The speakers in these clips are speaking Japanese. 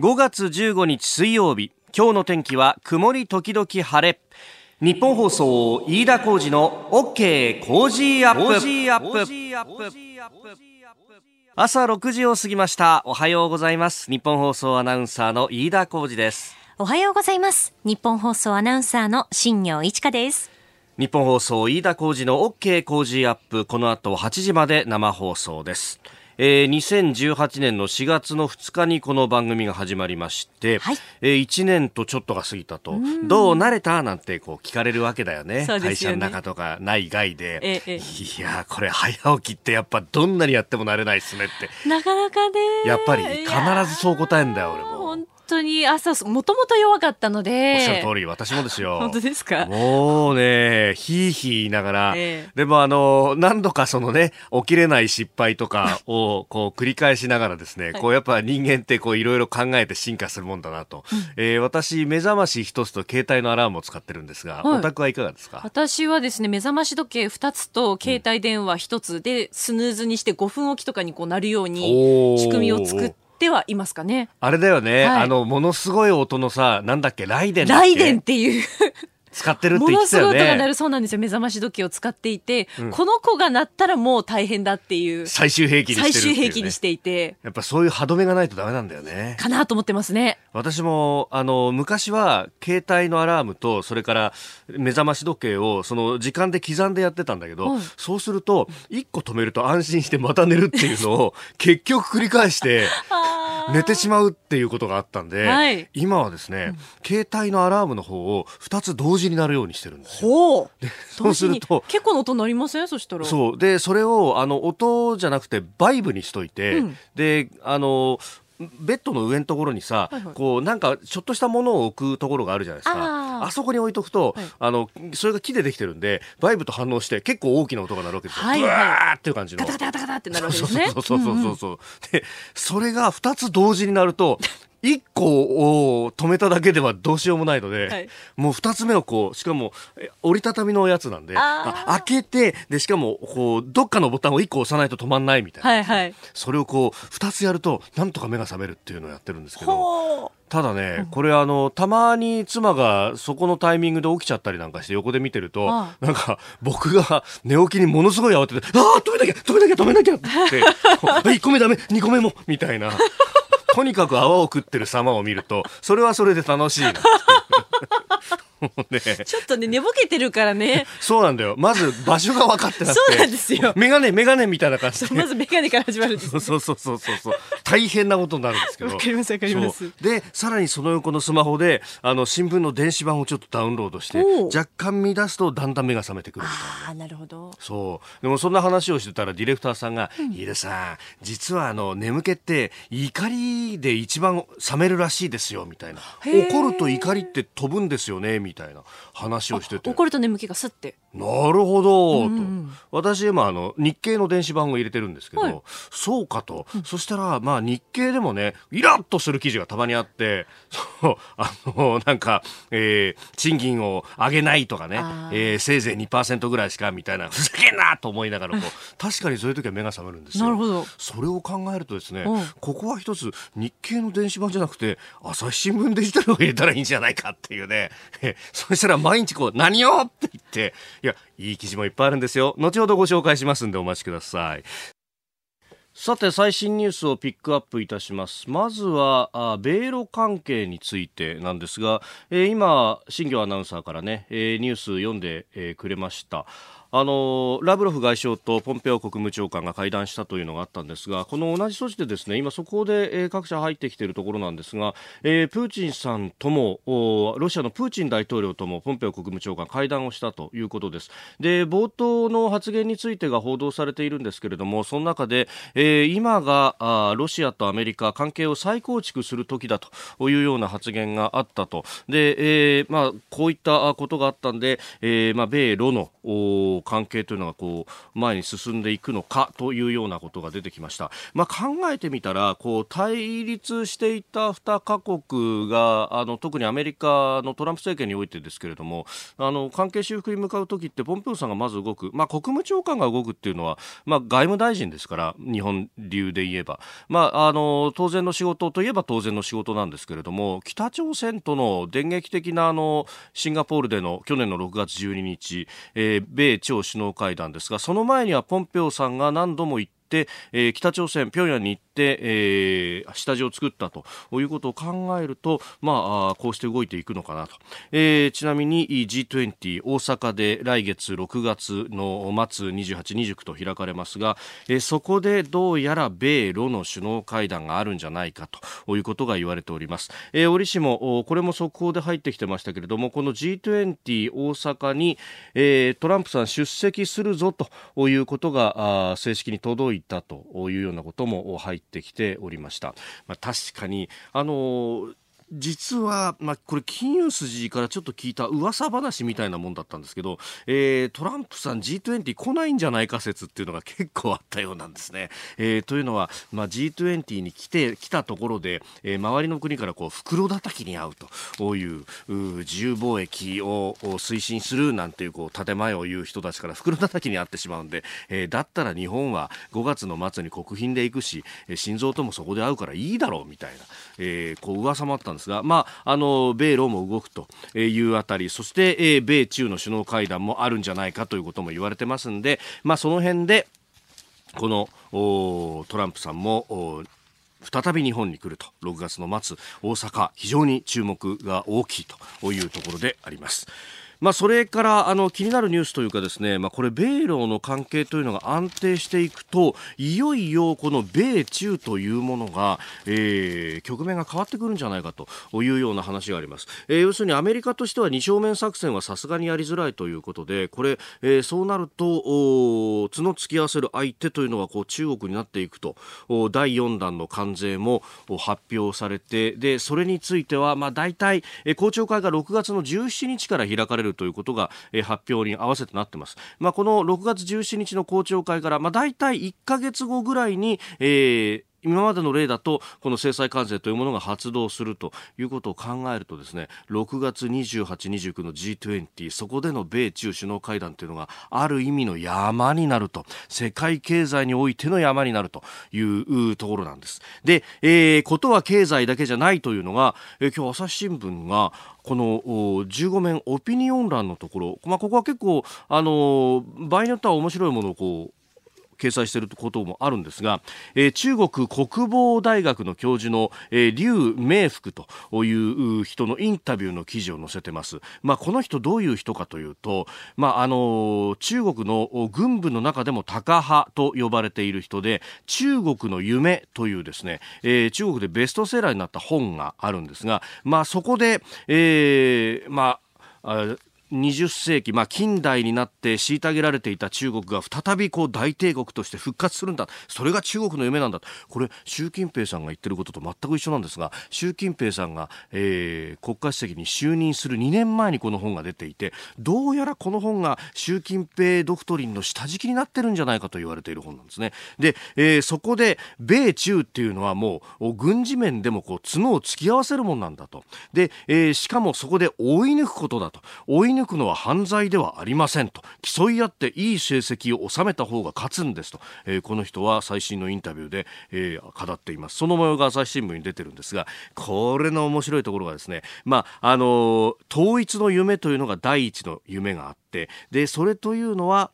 5月15日水曜日。今日の天気は曇り時々晴れ。日本放送飯田浩二の OK 工事アップ。朝6時を過ぎました。おはようございます。日本放送アナウンサーの飯田浩二です。おはようございます。日本放送アナウンサーの新業一華です。日本放送飯田浩二の OK 工事アップ。この後8時まで生放送ですえー、2018年の4月の2日にこの番組が始まりまして、はい、えー、1年とちょっとが過ぎたと、どう慣れた？なんてこう聞かれるわけだよね。よね会社の中とか内外で。ええ、いや、これ早起きってやっぱどんなにやっても慣れないっすねって。なかなかね。やっぱり必ずそう答えんだよ、俺も。当に朝もともと弱かったので。おっしゃる通り私もですよ。本当ですか？もうねひいひい言いながら、えー、でもあの何度かそのね起きれない失敗とかをこう繰り返しながらですね、はい、こうやっぱ人間ってこういろいろ考えて進化するもんだなと、うん、えー、私目覚まし一つと携帯のアラームを使ってるんですが、はい、お宅はいかがですか？私はですね目覚まし時計二つと携帯電話一つでスヌーズにして5分おきとかにこうなるように仕組みを作ってってはいますかね。あれだよね、はい、あの、ものすごい音のさ、なんだっけ、ライデンライデンっていう使ってるって言ってたよね。ものすごい音が鳴るそうなんですよ。目覚まし時計を使っていて、うん、この子が鳴ったらもう大変だっていう。最終兵器にしてる、ね、最終兵器にしていて。やっぱそういう歯止めがないとダメなんだよね。かなと思ってますね。私も、あの、昔は携帯のアラームと、それから目覚まし時計を、その時間で刻んでやってたんだけど、うん、そうすると、一個止めると安心してまた寝るっていうのを結局繰り返して、寝てしまうっていうことがあったんで、はい、今はですね、うん、携帯のアラームの方を2つ同時になるようにしてるんですよ。でそうすると結構の音なりません？そしたら。そう。でそれをあの音じゃなくてバイブにしといて、うん、であのベッドの上のところにさ、はいはい、こうなんかちょっとしたものを置くところがあるじゃないですかあそこに置いとくと、はい、あのそれが木でできてるんでバイブと反応して結構大きな音が鳴るわけですよ、はいはい、ブワーっていう感じの。ガタガタガタってなるわけですね。そうそうそうそうそう、う。んうん、でそれが2つ同時になると 1個を止めただけではどうしようもないので、はい、もう2つ目をこうしかも折りたたみのやつなんで開けてでしかもこうどっかのボタンを1個押さないと止まんないみたいな、はいはい、それをこう2つやるとなんとか目が覚めるっていうのをやってるんですけどただね、これあのたまに妻がそこのタイミングで起きちゃったりなんかして横で見てるとなんか僕が寝起きにものすごい慌てて「ああ止めなきゃ止めなきゃ止めなきゃ」って「1個目ダメ2個目も」みたいな。とにかく泡を食ってる様を見るとそれはそれで楽しいな ね、ちょっとね寝ぼけてるからね。そうなんだよ。まず場所が分かってなくて。そうなんですよ。メガネメガネみたいな感じまずメガネから始まるんです、ね、そうそうそうそうそう。大変なことになるんですけど。わかりますわかります。でさらにその横のスマホであの新聞の電子版をちょっとダウンロードして若干乱すとだんだん目が覚めてくるみたいな。あなるほど。そう。でもそんな話をしてたらディレクターさんが「飯、う、田、さん実はあの眠気って怒りで一番冷めるらしいですよ」みたいな「怒ると怒りって飛ぶんですよね」みたいな話をしてて。怒ると眠気がすって。なるほど、うんうん、と。私今あの日経の電子版を入れてるんですけど、はい、そうかと、うん、そしたらまあ日経でもねイラッとする記事がたまにあってそうあのなんか、えー、賃金を上げないとかね、えー、せいぜい2%ぐらいしかみたいなふざけんなと思いながらこう確かにそういう時は目が覚めるんですよ。なるほど。それを考えるとですね、うん、ここは一つ日経の電子版じゃなくて朝日新聞デジタルを入れたらいいんじゃないかっていうね。そしたら毎日こう何をって言っていやいい記事もいっぱいあるんですよ。後ほどご紹介しますんでお待ちください。さて最新ニュースをピックアップいたします。まずはあ米ロ関係についてなんですが、えー、今新業アナウンサーからね、えー、ニュース読んで、えー、くれました。あのラブロフ外相とポンペオ国務長官が会談したというのがあったんですがこの同じ措置でですね今そこで、えー、各社入ってきているところなんですが、えー、プーチンさんともロシアのプーチン大統領ともポンペオ国務長官会談をしたということです。で冒頭の発言についてが報道されているんですけれどもその中で、えー、今があロシアとアメリカ関係を再構築する時だというような発言があったと。で、えーまあ、こういったことがあったんで、えーまあ、米ロの関係というのがこう前に進んでいくのかというようなことが出てきました。まあ、考えてみたらこう対立していた2カ国があの特にアメリカのトランプ政権においてですけれどもあの関係修復に向かう時ってポンペオさんがまず動く、まあ、国務長官が動くっていうのは、まあ、外務大臣ですから日本流で言えば、まあ、あの当然の仕事といえば当然の仕事なんですけれども北朝鮮との電撃的なあのシンガポールでの去年の6月12日、えー、米朝首脳会談ですがその前にはポンペオさんが何度も言って、えー、北朝鮮、平壌に行って、えー、下地を作ったということを考えると、まあ、こうして動いていくのかなと、えー、ちなみに G20 大阪で来月6月の末28、29と開かれますが、えー、そこでどうやら米ロの首脳会談があるんじゃないかということが言われております、えー、折しもこれも速報で入ってきてましたけれどもこの G20 大阪に、えー、トランプさん出席するぞということが正式に届いいたというようなことも入ってってきておりました。まあ、確かにあの実は、まあ、これ金融筋からちょっと聞いた噂話みたいなもんだったんですけど、えー、トランプさん G20 来ないんじゃないか説っていうのが結構あったようなんですね。えー、というのは、まあ、G20 に来て、来たところで、えー、周りの国からこう袋叩きに遭うという自由貿易を推進するなんていうこう建前を言う人たちから袋叩きに遭ってしまうんで、えー、だったら日本は5月の末に国賓で行くし、心臓ともそこで会うからいいだろうみたいな、えー、こう噂もあったんですですが、まあ、あの米ロも動くというあたりそして、え、米中の首脳会談もあるんじゃないかということも言われてますんで、まあ、その辺でこのトランプさんも再び日本に来ると6月の末大阪非常に注目が大きいというところであります。まあ、それからあの気になるニュースというかですね、まあ、これ米ロの関係というのが安定していくといよいよこの米中というものが、えー、局面が変わってくるんじゃないかというような話があります、えー、要するにアメリカとしては二正面作戦はさすがにやりづらいということでこれ、えー、そうなると角突き合わせる相手というのがこう中国になっていくと。第4弾の関税も発表されてでそれについては、まあ、大体、公聴会が6月の17日から開かれるるということが、えー、発表に合わせてなってます。まあ、この6月17日の公聴会から、まあ、大体1ヶ月後ぐらいに、えー今までの例だとこの制裁関税というものが発動するということを考えるとですね6月28、29の G20 そこでの米中首脳会談というのがある意味の山になると世界経済においての山になるというところなんです。で、えー、ことは経済だけじゃないというのが、えー、今日朝日新聞がこの15面オピニオン欄のところ、まあ、ここは結構、あの場合によっては面白いものをこう掲載していることもあるんですが、えー、中国国防大学の教授の、えー、劉明福という人のインタビューの記事を載せてます。まあ、この人どういう人かというと、まあ、あの中国の軍部の中でもタカ派と呼ばれている人で、中国の夢というですね、えー、中国でベストセラーになった本があるんですが、まあ、そこで、えー、まあ、20世紀、まあ、近代になって虐げられていた中国が再びこう大帝国として復活するんだ。それが中国の夢なんだ。これ習近平さんが言ってることと全く一緒なんですが習近平さんが、えー、国家主席に就任する2年前にこの本が出ていてどうやらこの本が習近平ドクトリンの下敷きになってるんじゃないかと言われている本なんですね。で、えー、そこで米中っていうのはもう軍事面でもこう角を突き合わせるもんなんだと。で、えー、しかもそこで追い抜くことだと。追い抜くのは犯罪ではありませんと。競い合っていい成績を収めた方が勝つんですと、えー、この人は最新のインタビューで、えー、語っています。その模様が朝日新聞に出てるんですがこれの面白いところがですねまああのー、統一の夢というのが第一の夢があってでそれというのは、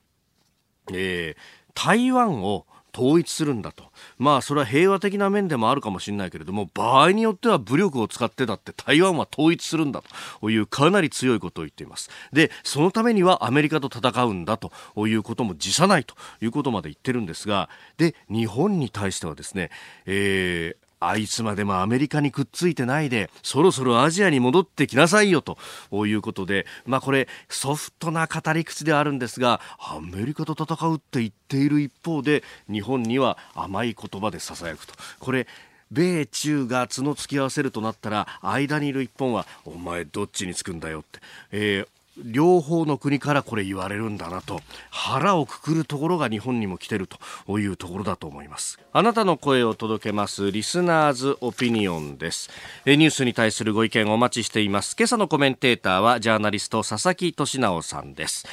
えー、台湾を統一するんだと。まあ、それは平和的な面でもあるかもしれないけれども、場合によっては武力を使ってだって台湾は統一するんだというかなり強いことを言っています。で、そのためにはアメリカと戦うんだということも辞さないということまで言ってるんですが、で、日本に対してはですね、えー、あいつまでもアメリカにくっついてないで、そろそろアジアに戻ってきなさいよということで、まあこれソフトな語り口であるんですが、アメリカと戦うって言っている一方で、日本には甘い言葉で囁くと。これ米中が角突き合わせるとなったら間にいる一本はお前どっちにつくんだよって、えー両方の国からこれ言われるんだなと腹をくくるところが日本にも来てるというところだと思います。あなたの声を届けますリスナーズオピニオンです。ニュースに対するご意見お待ちしています。今朝のコメンテーターはジャーナリスト佐々木俊直さんです。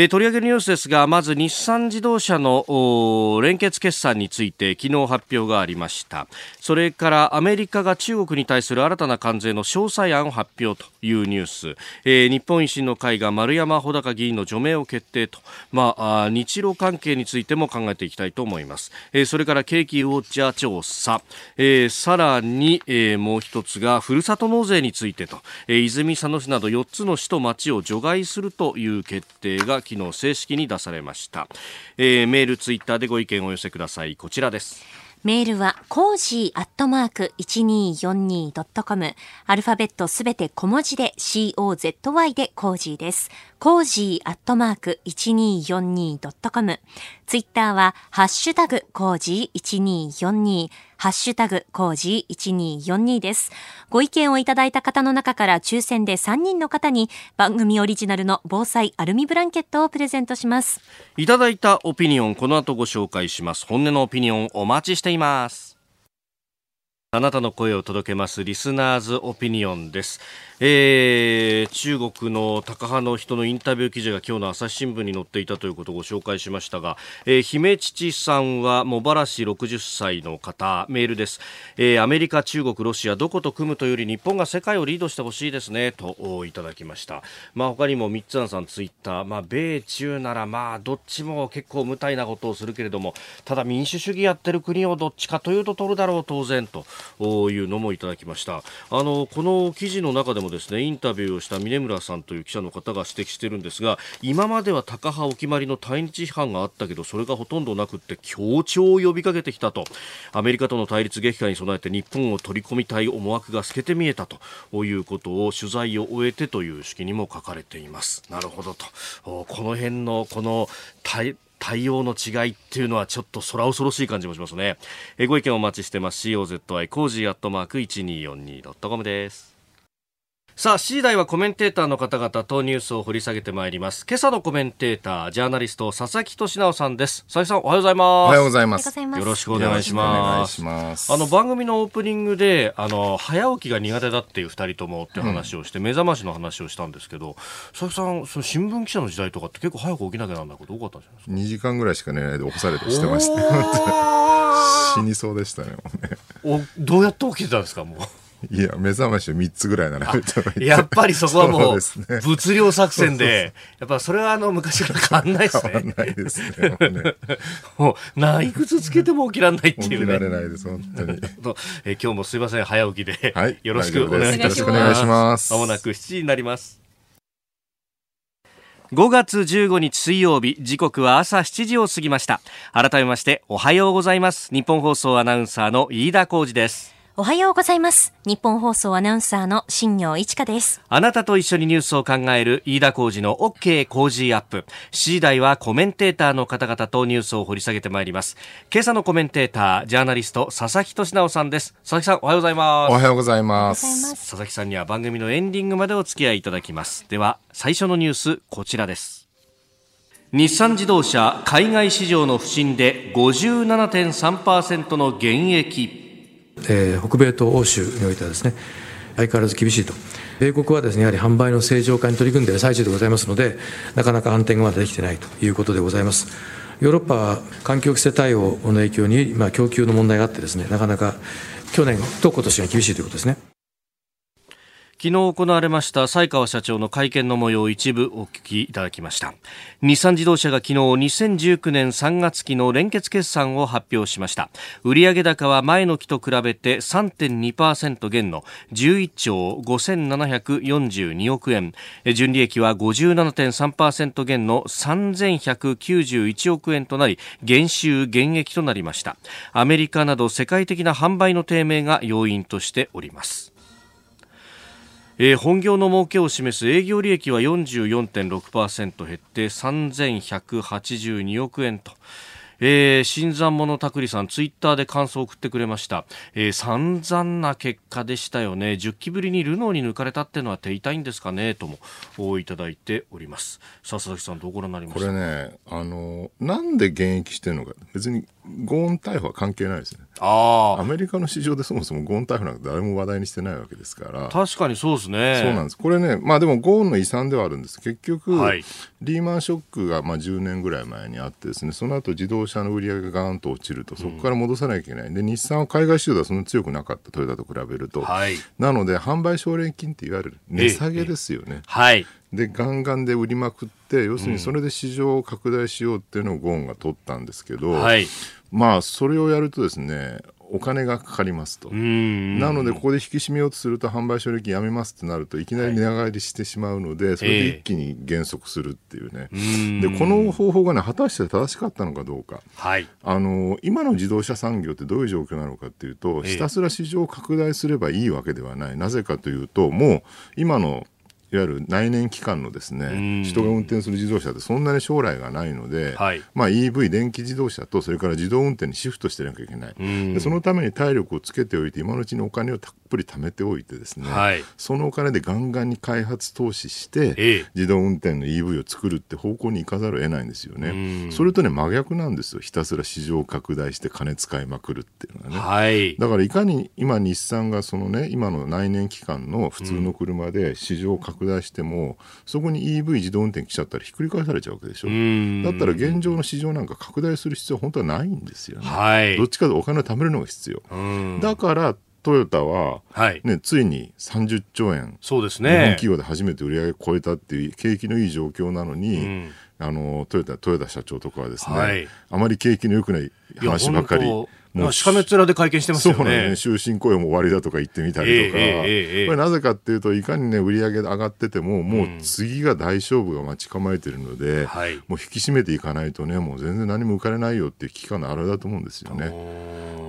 えー、取り上げるニュースですがまず日産自動車の連結決算について昨日発表がありました。それからアメリカが中国に対する新たな関税の詳細案を発表というニュース、えー、日本維新の会が丸山穂高議員の除名を決定と、まあ、日露関係についても考えていきたいと思います、えー、それから景気ウォッチャー調査、えー、さらに、えー、もう一つがふるさと納税についてと、えー、泉佐野市など4つの市と町を除外するという決定が昨日正式に出されました、えー、メールツイッターでご意見をお寄せくださいこちらですメールは、コージーアットマーク 1242.com。アルファベットすべて小文字で COZY でコージーです。コージーアットマーク 1242.com。ツイッターは、ハッシュタグコージー1242。ハッシュタグ、コージー1242です。ご意見をいただいた方の中から抽選で3人の方に番組オリジナルの防災アルミブランケットをプレゼントします。いただいたオピニオン、この後ご紹介します。本音のオピニオンお待ちしています。あなたの声を届けますリスナーズオピニオンです。えー、中国の高派の人のインタビュー記事が今日の朝日新聞に載っていたということをご紹介しましたが、えー、姫父さんは茂原市60歳の方メールです、えー、アメリカ、中国、ロシアどこと組むというより日本が世界をリードしてほしいですねといただきました、まあ、他にも三つさんツイッター、まあ、米中ならまあどっちも結構無体なことをするけれどもただ民主主義やってる国をどっちかというと取るだろう当然というのもいただきました。あのこの記事の中でももですねインタビューをした峰村さんという記者の方が指摘しているんですが今まではタカ派お決まりの対日批判があったけどそれがほとんどなくって協調を呼びかけてきたとアメリカとの対立激化に備えて日本を取り込みたい思惑が透けて見えたということを取材を終えてという式にも書かれていますなるほどとこの辺のこの対対応の違いっていうのはちょっと空恐ろしい感じもしますね。えご意見お待ちしてます。COZY コージーアットマーク 1242.com です。さあ、7時台はコメンテーターの方々とニュースを掘り下げてまいります。今朝のコメンテーター、ジャーナリスト、佐々木俊尚さんです。佐々木さん、おはようございます。おはようございます。よろしくお願いします。ますあの、番組のオープニングで、あの、早起きが苦手だっていう二人ともって話をして、うん、目覚ましの話をしたんですけど、佐々木さん、その新聞記者の時代とかって結構早く起きなきゃなんないこと多かったんじゃないですか ?2 時間ぐらいしか寝ないで起こされてしてました。死にそうでしたね、もうね。お、どうやって起きてたんですか、もう。いや、目覚まし3つぐらいならやっぱりそこはもう、物量作戦で、やっぱそれはあの、昔から変わんないですね。変わんないですね。もう、ないくつつけても起きられないっていうね。起きられないです、本当に。え今日もすいません、早起きで。はい。よろしくお願いします。よろしくお願いします。まもなく7時になります。5月15日水曜日時刻は朝7時を過ぎました改めましておはようございます日本放送アナウンサーの飯田浩二ですおはようございます。日本放送アナウンサーの新業一華です。あなたと一緒にニュースを考える飯田浩二の OK 工事アップ。7時台はコメンテーターの方々とニュースを掘り下げてまいります。今朝のコメンテーター、ジャーナリスト、佐々木俊直さんです。佐々木さん、おはようございます。おはようございます。佐々木さんには番組のエンディングまでお付き合いいただきます。では、最初のニュース、こちらです。日産自動車海外市場の不振で57.3%の減益えー、北米と欧州においてはですね相変わらず厳しいと。米国はですねやはり販売の正常化に取り組んでいる最中でございますのでなかなか反転がまだできてないということでございます。ヨーロッパは環境規制対応の影響に、まあ、供給の問題があってですねなかなか去年と今年が厳しいということですね。昨日行われました西川社長の会見の模様を一部お聞きいただきました。日産自動車が昨日2019年3月期の連結決算を発表しました。売上高は前の期と比べて3.2%減の11兆5742億円。純利益は57.3%減の3191億円となり減収減益となりました。アメリカなど世界的な販売の低迷が要因としております。えー、本業の儲けを示す営業利益は44.6%減って3182億円と、えー、新参者たくりさん、ツイッターで感想を送ってくれました。えー、散々な結果でしたよね。10期ぶりにルノーに抜かれたっていうのは手痛いんですかね？ともいただいております。さあ、佐々木さん、どうご覧になりました？これね、あの、なんで現役してるのか、別にゴーン逮捕は関係ないですね。ああ。アメリカの市場でそもそもゴーン逮捕なんか誰も話題にしてないわけですから。確かにそうですね。そうなんです。これね、まあでもゴーンの遺産ではあるんです。結局、はい、リーマンショックがまあ10年ぐらい前にあってですね、その後自動車の売り上げがガーンと落ちると、そこから戻さなきゃいけない。で、日産は海外市場ではそんなに強くなかった、トヨタと比べると。はい、なので、販売奨励金っていわゆる値下げですよね。はい。でガンガンで売りまくって要するにそれで市場を拡大しようっていうのをゴーンが取ったんですけど、はい、まあそれをやるとですねお金がかかりますと。なので、ここで引き締めようとすると、販売奨励金やめますってなると、いきなり値上がりしてしまうので、はい、それで一気に減速するっていうね、えー、でこの方法がね、果たして正しかったのかどうか、はい、あの今の自動車産業ってどういう状況なのかっていうと、ひたすら市場を拡大すればいいわけではない、なぜかというと、もう今のいわゆる内燃機関のですね人が運転する自動車ってそんなに将来がないので、はい、まあ、EV 電気自動車とそれから自動運転にシフトしてなきゃいけない。でそのために体力をつけておいて今のうちにお金をたっぷり貯めておいてですね、はい、そのお金でガンガンに開発投資して、ええ、自動運転の EV を作るって方向に行かざるを得ないんですよね。それとね真逆なんですよ。ひたすら市場を拡大して金使いまくるっていうのはね、はい、だからいかに今日産がそのね今の内燃機関の普通の車で市場を拡大しても、そこに EV 自動運転来ちゃったらひっくり返されちゃうわけでしょ。だったら現状の市場なんか拡大する必要は本当はないんですよね、はい、どっちかとお金を貯めるのが必要。だからトヨタは、はい。ね、ついに30兆円、そうですね、日本企業で初めて売り上げ超えたっていう景気のいい状況なのに、うん、あのトヨタ豊田社長とかはですね、はい、あまり景気の良くない話ばかりもうしかめ面で会見してますよね。そうね。終身雇用も終わりだとか言ってみたりとか。えー、これなぜかっていうと、いかにね、売り上げ上がってても、もう次が大勝負が待ち構えてるので、うん、もう引き締めていかないとね、もう全然何も浮かれないよっていう危機感のあれだと思うんですよね。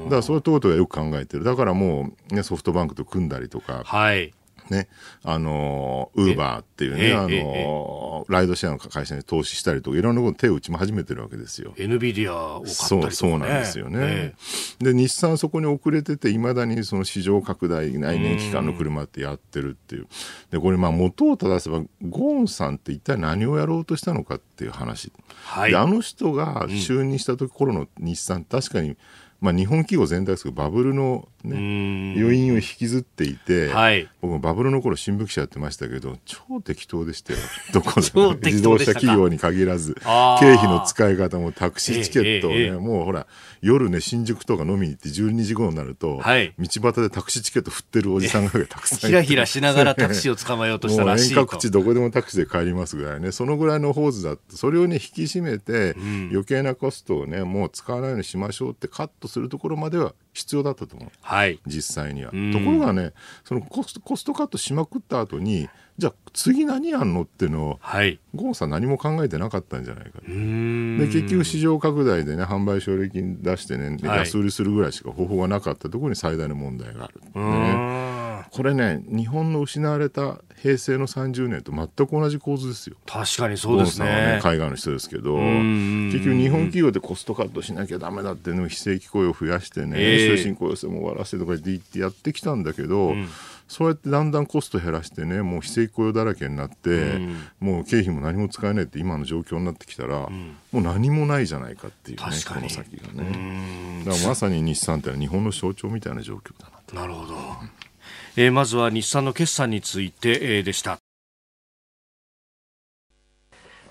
だからそういうことがよく考えてる。だからもう、ね、ソフトバンクと組んだりとか、はい、ね、あの、ウーバーっていうね、あの、ライドシェアの会社に投資したりとか、いろんなこと手を打ちも始めてるわけですよ。NVIDIA を買ったりとか、ね、そう、そうなんですよね。で、日産そこに遅れてて、いまだにその市場拡大、内燃機関の車ってやってるっていう。で、これまあ元を正せば、ゴーンさんって一体何をやろうとしたのかっていう話。はい、で、あの人が就任した時頃の日産、確かに、まあ、日本企業全体ですけどバブルの、ね、余韻を引きずっていて、はい、僕もバブルの頃新聞記者やってましたけど超適当でしたよ。どこで自動車企業に限らず経費の使い方もタクシーチケットをね、えええ、もうほら夜ね新宿とか飲みに行って12時頃になると、はい、道端でタクシーチケット振ってるおじさんがたくさんいて。ひらひらしながらタクシーを捕まえようとしたらしい遠隔地どこでもタクシーで帰りますぐらいね。そのぐらいのホーズだってそれをね引き締めて、うん、余計なコストをねもう使わないようにしましょうってカットするところまでは必要だったと思う、はい、実際には。ところがねそのコストコストカットしまくった後にじゃあ次何やんのっていうのを、はい、ゴンさん何も考えてなかったんじゃないかで結局市場拡大でね販売奨励金出してね、はい、安売りするぐらいしか方法がなかったところに最大の問題があるでねこれね日本の失われた平成の30年と全く同じ構図ですよ。確かにそうですね。ね海外の人ですけど、結局日本企業でコストカットしなきゃだめだっての非正規雇用を増やしてね、終身雇用制も終わらせてとか言ってやってきたんだけど、うん、そうやってだんだんコスト減らしてね、もう非正規雇用だらけになって、うん、もう経費も何も使えないって今の状況になってきたら、うん、もう何もないじゃないかっていうね、この先がね。だからまさに日産ってのは日本の象徴みたいな状況だななるほど。えー、まずは日産の決算について、えー、でした。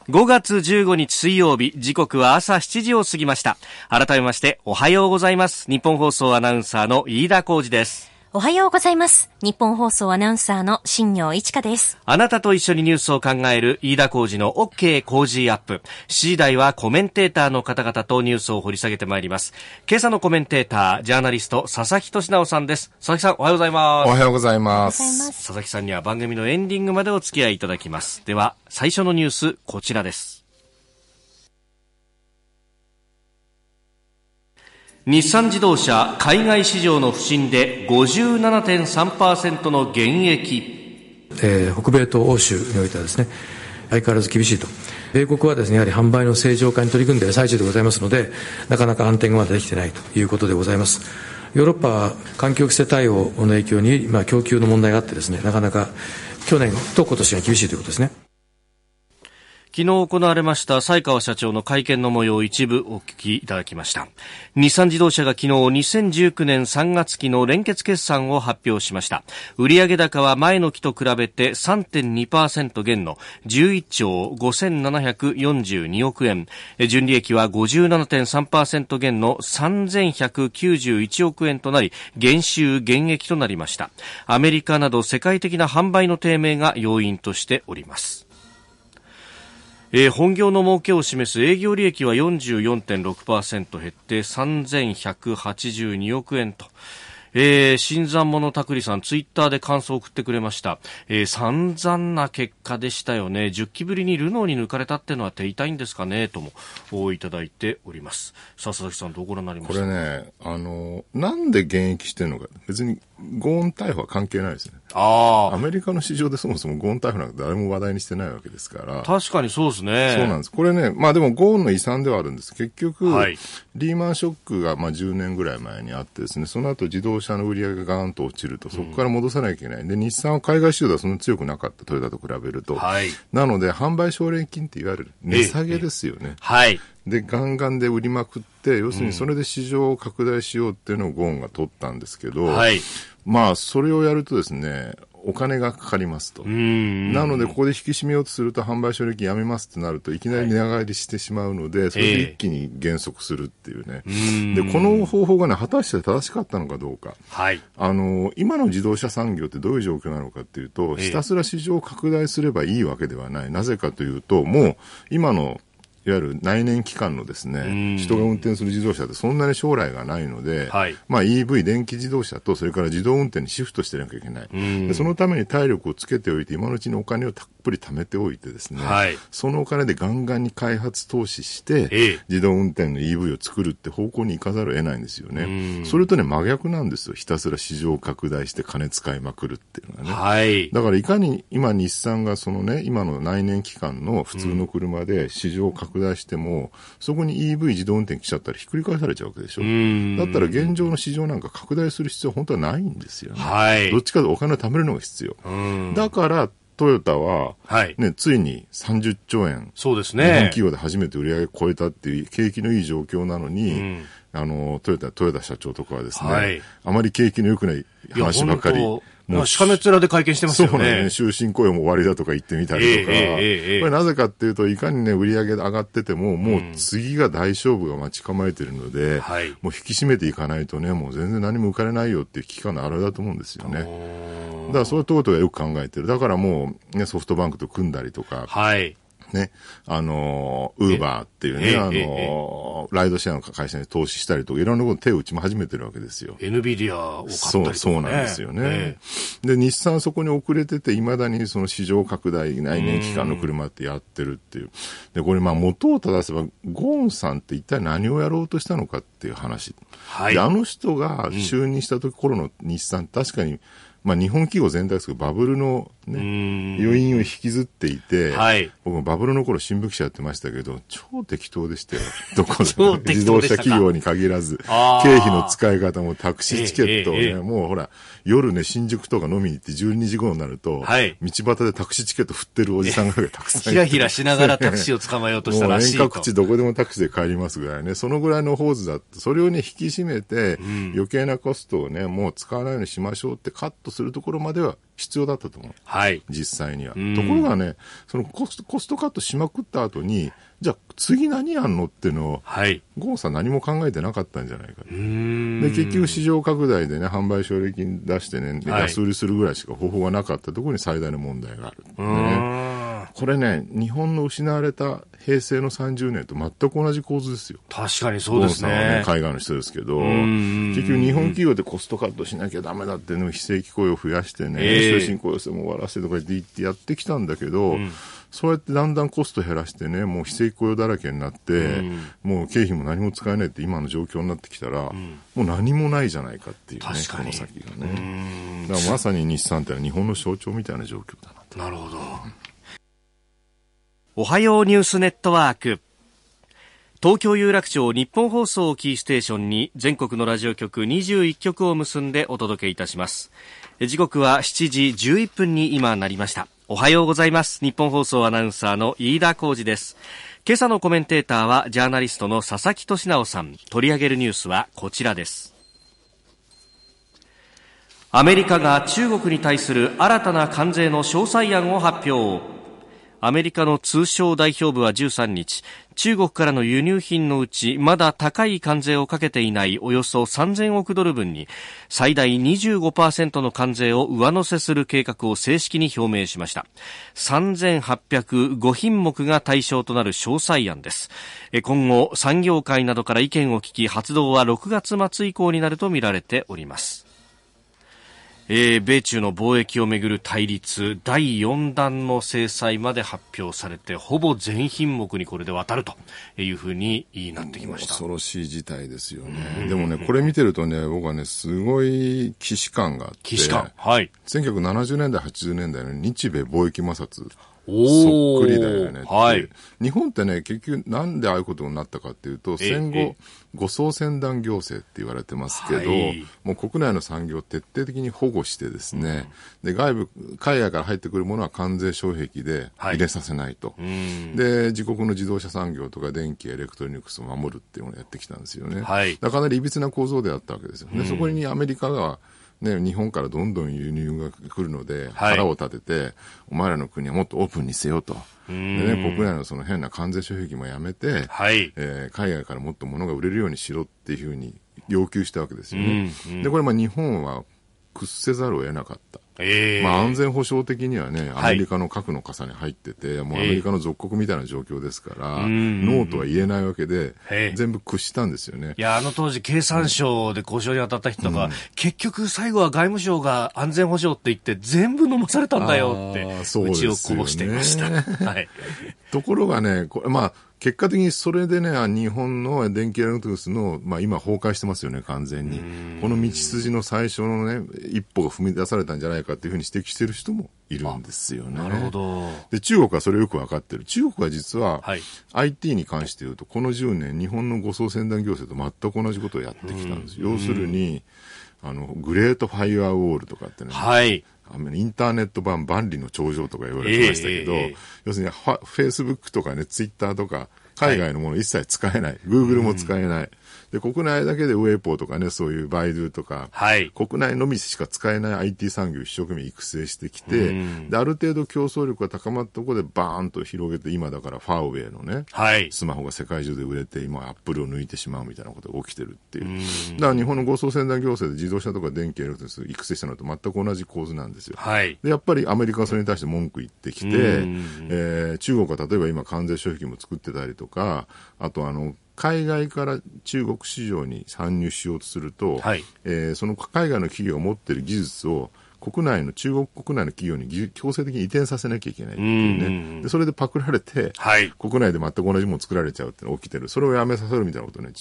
5月15日水曜日、時刻は朝7時を過ぎました。改めましておはようございます。日本放送アナウンサーの飯田浩二です。おはようございます。日本放送アナウンサーの新業一華です。あなたと一緒にニュースを考える飯田浩二の OK 工事アップ。7時台はコメンテーターの方々とニュースを掘り下げてまいります。今朝のコメンテーター、ジャーナリスト、佐々木俊直さんです。佐々木さん、おはようございます。おはようございます。佐々木さんには番組のエンディングまでお付き合いいただきます。では、最初のニュース、こちらです。日産自動車海外市場の不振で57.3%の減益、えー、北米と欧州においてはですね相変わらず厳しいと米国はですね、やはり販売の正常化に取り組んでいる最中でございますので、なかなか安定がまだできてないということでございます。ヨーロッパは環境規制対応の影響に、まあ、供給の問題があってですね、なかなか去年と今年が厳しいということですね。昨日行われました西川社長の会見の模様を一部お聞きいただきました。日産自動車が昨日2019年3月期の連結決算を発表しました。売上高は前の期と比べて3.2%減の11兆5742億円。純利益は57.3%減の3191億円となり減収減益となりました。アメリカなど世界的な販売の低迷が要因としております。えー、本業の儲けを示す営業利益は44.6%減って3182億円と。えー、新参者たくりさん、ツイッターで感想を送ってくれました。えー、散々な結果でしたよね。10期ぶりにルノーに抜かれたってのは手痛いんですかねともいただいております。さ、佐々木さん、どうご覧になりますかこれね、あの、なんで現役してるのか、別にゴーン逮捕は関係ないですね。ああ。アメリカの市場でそもそもゴーン逮捕なんか誰も話題にしてないわけですから。確かにそうですね。そうなんです。これね、まあでもゴーンの遺産ではあるんです。結局、はい、リーマンショックがまあ10年ぐらい前にあってですね、その後自動車の売り上げがガーンと落ちると、そこから戻さなきゃいけない。うん、で、日産は海外市場ではそんなに強くなかった、トヨタと比べると。はい。なので、販売奨励金っていわゆる値下げですよね。はい。で、ガンガンで売りまくって、要するにそれで市場を拡大しようっていうのをゴーンが取ったんですけど、はい。まあ、それをやるとですね、お金がかかりますと。なので、ここで引き締めようとすると、販売奨励金やめますってなると、いきなり値上がりしてしまうので、はい、それで一気に減速するっていうね。えー、で、この方法がね、果たして正しかったのかどうか。はい。あの、今の自動車産業ってどういう状況なのかっていうと、ひたすら市場を拡大すればいいわけではない。なぜかというと、もう、今のいわゆる内燃機関のですね、人が運転する自動車ってそんなに将来がないので、はい、まあ EV、電気自動車とそれから自動運転にシフトしてなきゃいけない。でそのために体力をつけておいて、今のうちにお金をたっぷり貯めておいてですね、はい、そのお金でガンガンに開発投資して、ええ、自動運転の EV を作るって方向に行かざるを得ないんですよね。それとね、真逆なんですよ。ひたすら市場拡大して金使いまくるっていうのはね。はい、だからいかに今日産がそのね、今の内燃機関の普通の車で市場を拡大しても、そこに EV 自動運転来ちゃったらひっくり返されちゃうわけでしょ。だったら現状の市場なんか拡大する必要は本当はないんですよね。はい、どっちかとお金を貯めるのが必要。だから、トヨタは、はい、ね、ついに30兆円。そうですね。日本企業で初めて売り上げ超えたっていう景気のいい状況なのに、うん、あの、トヨタ、豊田社長とかはですね、はい、あまり景気の良くない話ばかり。もう、しかめ面で会見してますよね。そうね。終身雇用も終わりだとか言ってみたりとか。えーえー、これなぜかっていうと、いかにね、売り上げ上がってても、もう次が大勝負が待ち構えてるので、うん、もう引き締めていかないとね、もう全然何も浮かれないよっていう危機感のあれだと思うんですよね。だからそういうことがよく考えてる。だからもう、ね、ソフトバンクと組んだりとか。はい。ね、あの、ウーバーっていうね、あの、ライドシェアの会社に投資したりとか、いろんなこと手を打ち始めてるわけですよ。NVIDIA を買ったりとか、ね、そう、そうなんですよね。で、日産そこに遅れてて、いまだにその市場拡大、内燃機関の車ってやってるっていう。で、これまあ元を正せば、ゴーンさんって一体何をやろうとしたのかっていう話。はい。で、あの人が就任した時頃の日産、確かに、まあ、日本企業全体ですけど、バブルの、ね、余韻を引きずっていて、はい、僕もバブルの頃新聞記者やってましたけど、超適当でしたよ。どこで自動車企業に限らず、経費の使い方もタクシーチケットをね、えええ、もうほら、夜ね、新宿とか飲みに行って12時頃になると、はい、道端でタクシーチケット振ってるおじさんがたくさんいて。ひらひらしながらタクシーを捕まえようとしたらしいと。遠隔地どこでもタクシーで帰りますぐらいね、そのぐらいのホーズだって、それをね、引き締めて、うん、余計なコストをね、もう使わないようにしましょうってカットするところまでは必要だったと思う。はい。実際には。ところがね、そのコストコストカットしまくった後に、じゃあ次何やんのっていうのを、はい。ゴンさん何も考えてなかったんじゃないかで、結局市場拡大でね、販売奨励金出してね、安売りするぐらいしか方法がなかったところに最大の問題がある、ね。これね、日本の失われた平成の30年と全く同じ構図ですよ。確かにそうですね。ね海外の人ですけど、結局日本企業でコストカットしなきゃダメだってね、非正規雇用を増やしてね、えー、終身雇用制も終わらせてとか言ってやってきたんだけど、うんそうやってだんだんコスト減らしてね、もう非正規雇用だらけになって、うん、もう経費も何も使えないって今の状況になってきたら、うん、もう何もないじゃないかっていうね、この先がね。だからまさに日産ってのは日本の象徴みたいな状況だななるほど。おはようニュースネットワーク。東京有楽町日本放送キーステーションに全国のラジオ局21局を結んでお届けいたします。時刻は7時11分に今なりましたおはようございます。日本放送アナウンサーの飯田浩二です。今朝のコメンテーターはジャーナリストの佐々木俊直さん。取り上げるニュースはこちらです。アメリカが中国に対する新たな関税の詳細案を発表。アメリカの通商代表部は13日、中国からの輸入品のうちまだ高い関税をかけていないおよそ3000億ドル分に最大25%の関税を上乗せする計画を正式に表明しました。3805品目が対象となる詳細案です。今後、産業界などから意見を聞き、発動は6月末以降になるとみられております。えー、米中の貿易をめぐる対立第4弾の制裁まで発表されてほぼ全品目にこれで渡るというふうになってきました。恐ろしい事態ですよね、でもねこれ見てるとね僕はねすごい既視感があって既視感はい。1970年代80年代の日米貿易摩擦そっくりだよねはい、日本ってね、結局なんでああいうことになったかっていうと、戦後、護送船団行政って言われてますけど、はい、もう国内の産業を徹底的に保護してですね、うん、で、外部、海外から入ってくるものは関税障壁で入れさせないと、はい、で、自国の自動車産業とか電気、エレクトロニクスを守るっていうのをやってきたんですよね。はい、かなり歪な構造であったわけですよね。そこにアメリカがね、日本からどんどん輸入が来るので、腹を立てて、お前らの国はもっとオープンにせよと。でね、国内のその変な関税障壁もやめて、はい、えー、海外からもっと物が売れるようにしろっていうふうに要求したわけですよね。で、これまあ日本は屈せざるを得なかった。えー、まあ安全保障的にはね、アメリカの核の傘に入ってて、はい、もうアメリカの属国みたいな状況ですから、えー、ノーとは言えないわけで、全部屈したんですよね。いや、あの当時経産省で交渉に当たった人が、うん、結局最後は外務省が安全保障って言って全部飲まされたんだよって、愚痴をこぼしていました。はい、ところがね、これまあ、結果的にそれでね、日本の電機エレクトロニクスの、まあ今崩壊してますよね、完全に。この道筋の最初のね、一歩が踏み出されたんじゃないかっていうふうに指摘してる人もいるんですよね。なるほど。で、中国はそれをよく分かってる。中国は実は、はい、IT に関して言うと、この10年、日本の護送船団行政と全く同じことをやってきたんです。要するに、あの、グレートファイアウォールとかってね、はい、インターネット版万里の長城とか言われてましたけど、えーえー、要するにフェイスブックとかね、ツイッターとか、海外のもの一切使えない。グーグルも使えない。で、国内だけでウェイポーとかね、そういうバイドゥとか、はい、国内のみしか使えない IT 産業を一生懸命育成してきて、で、ある程度競争力が高まったところでバーンと広げて、今だからファーウェイのね、はい、スマホが世界中で売れて、今アップルを抜いてしまうみたいなことが起きてるっていう。うだから日本の護送船団行政で自動車とか電機エレクトロニクス育成したのと全く同じ構図なんですよ。はい、で、やっぱりアメリカはそれに対して文句言ってきて、えー、中国は例えば今関税障壁も作ってたりとか、あとあの、海外から中国市場に参入しようとすると、はい、えー、その海外の企業が持っている技術を国内の、中国国内の企業に強制的に移転させなきゃいけないっていうね。で、それでパクられて、はい、国内で全く同じものを作られちゃうってのが起きてる。それをやめさせるみたいなことをね、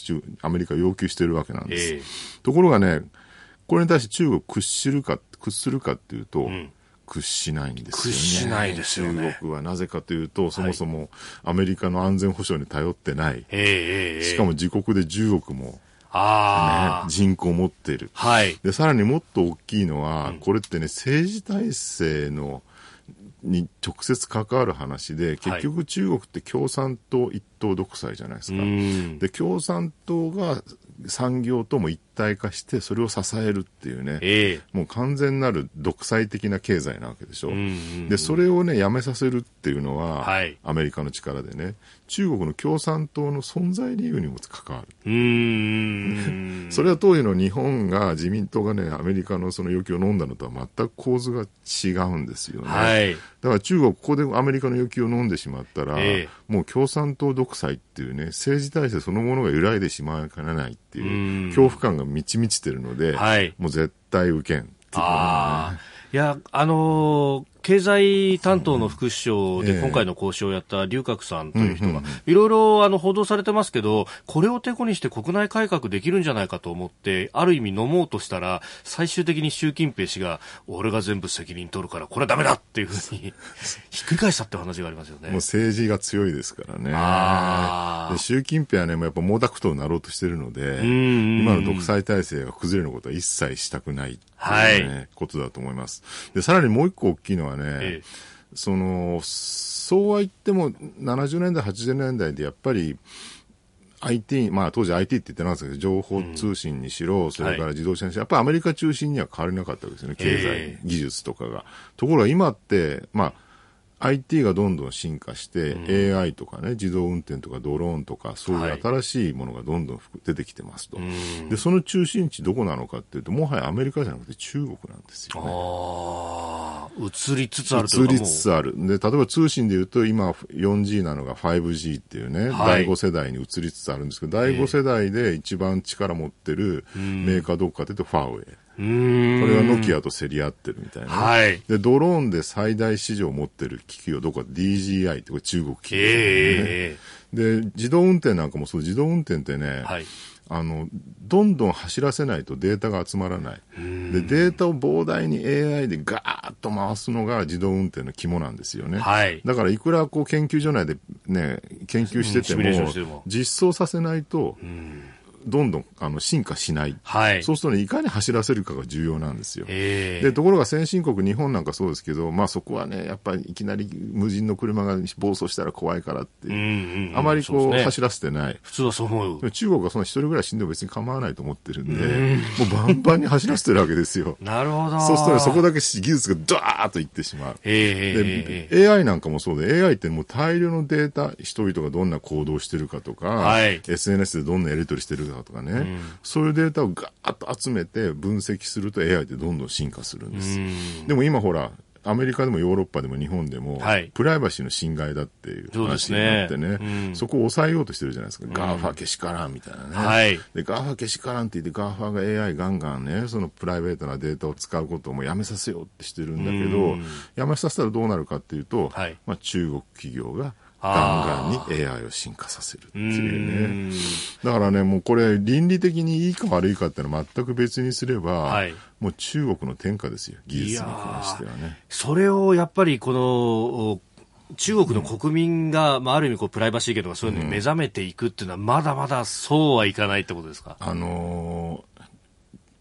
アメリカ要求してるわけなんです。えー、ところがね、これに対して中国屈するか、屈するかっていうと、うん屈しないんですよね。屈しないですよね。中国はなぜかというと、そもそもアメリカの安全保障に頼ってない。はい、しかも自国で10億も。あね、人口を持っている、はい、でさらにもっと大きいのは、うん、これってね政治体制のに直接関わる話で結局中国って共産党一党独裁じゃないですか。で共産党が産業とも一体化してそれを支えるっていうね、えー、もう完全なる独裁的な経済なわけでしょ。でそれをねやめさせるっていうのは、はい、アメリカの力でね中国の共産党の存在理由にも関わる。それは当時の日本が自民党がねアメリカのその要求を飲んだのとは全く構図が違うんですよね。はい、だから中国ここでアメリカの要求を飲んでしまったら、えー、もう共産党独裁っていうね政治体制そのものが揺らいでしまいかねないっていう恐怖感が満ち満ちてるので、はい、もう絶対受けんっていう、ね、あいや、あのー、経済担当の副首相で今回の交渉をやった龍角さんという人が、いろいろあの報道されてますけど、これをてこにして国内改革できるんじゃないかと思って、ある意味飲もうとしたら、最終的に習近平氏が、俺が全部責任取るから、これはダメだっていうふうに ひっくり返したって話がありますよね。もう政治が強いですからね。で習近平はね、もうやっぱ毛沢東になろうとしてるので、今の独裁体制が崩れることは一切したくない、ね、はい、ことだと思います。で、さらにもう一個大きいのはね、ええ、その、そうは言っても70年代、80年代でやっぱり、IT、まあ当時 IT って言ってなかったけど、情報通信にしろ、うん、それから自動車にしろ、はい、やっぱりアメリカ中心には変わりなかったわけですよね、経済、技術とかが。ところが今って、まあ、IT がどんどん進化して、うん、AI とかね、自動運転とかドローンとか、そういう新しいものがどんどん出てきてますと、はい、で、その中心地どこなのかっていうと、もはやアメリカじゃなくて中国なんですよね。ああ、移りつつある移りつつある。で、例えば通信で言うと、今 4G なのが 5G っていうね、はい、第5世代に移りつつあるんですけど、第5世代で一番力持ってるメーカーどこかというと、ファーウェイ。これはノキアと競り合ってるみたいな、はい、でドローンで最大市場を持ってる機器をどこか DJI ってこれ中国企業ですね、えー、で自動運転なんかもそう自動運転ってね、はい、あのどんどん走らせないとデータが集まらない。でデータを膨大に AI でガーッと回すのが自動運転の肝なんですよね、はい、だからいくらこう研究所内で、ね、研究してても,、実装させないと、どんどんあの進化しない、はい、そうすると、ね、いかに走らせるかが重要なんですよ。でところが先進国、日本なんかそうですけど、まあ、そこはね、やっぱりいきなり無人の車が暴走したら怖いからっていう、あまりこう、ね、走らせてない、普通はそう思う。中国はその一人ぐらい死んでも別に構わないと思ってるんで、もうバンバンに走らせてるわけですよ。なるほど。そうすると、ね、そこだけ技術がドワーッといってしまう。で AI なんかもそうで、AI ってもう大量のデータ、人々がどんな行動してるかとか、はい、SNS でどんなやり取りしてるかとかね、うん。そういうデータをガーッと集めて分析すると AI ってどんどん進化するんです。でも今ほら、アメリカでもヨーロッパでも日本でも、はい、プライバシーの侵害だっていう話になってね、そ、ねうん、そこを抑えようとしてるじゃないですか、うん、 GAFA けしからんみたいなね、はい、で GAFA けしからんって言って、 GAFA が AI ガンガンね、そのプライベートなデータを使うことをもうやめさせようってしてるんだけど、うん、やめさせたらどうなるかっていうと、はい、まあ、中国企業がガンガンに AI を進化させるっていうね。だからね、もうこれ倫理的にいいか悪いかっていうのは全く別にすれば、はい、もう中国の天下ですよ、技術に関してはね。それをやっぱりこの、中国の国民が、まあ、ある意味こうプライバシー権とかそういうのに目覚めていくっていうのは、まだまだそうはいかないってことですか、あのー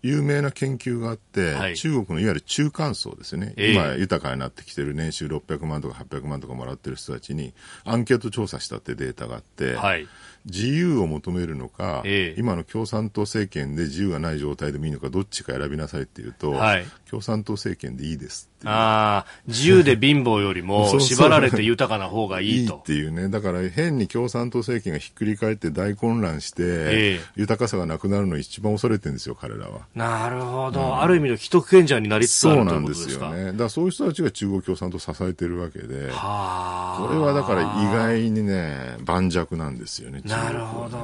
有名な研究があって、はい、中国のいわゆる中間層ですよね、えー、今豊かになってきてる年収600万とか800万とかもらってる人たちにアンケート調査したってデータがあって、はい、自由を求めるのか、えー、今の共産党政権で自由がない状態でもいいのかどっちか選びなさいっていうと、はい、共産党政権でいいですああ、自由で貧乏よりも 縛られて豊かな方がいいと。いいっていうね。だから変に共産党政権がひっくり返って大混乱して、えー、豊かさがなくなるのを一番恐れてるんですよ、彼らは。なるほど。うん、ある意味の既得権者になりつつあるそうなんですよね。だからそういう人たちが中国共産党を支えてるわけで、これはだから意外にね、盤石なんですよね、ねなるほど。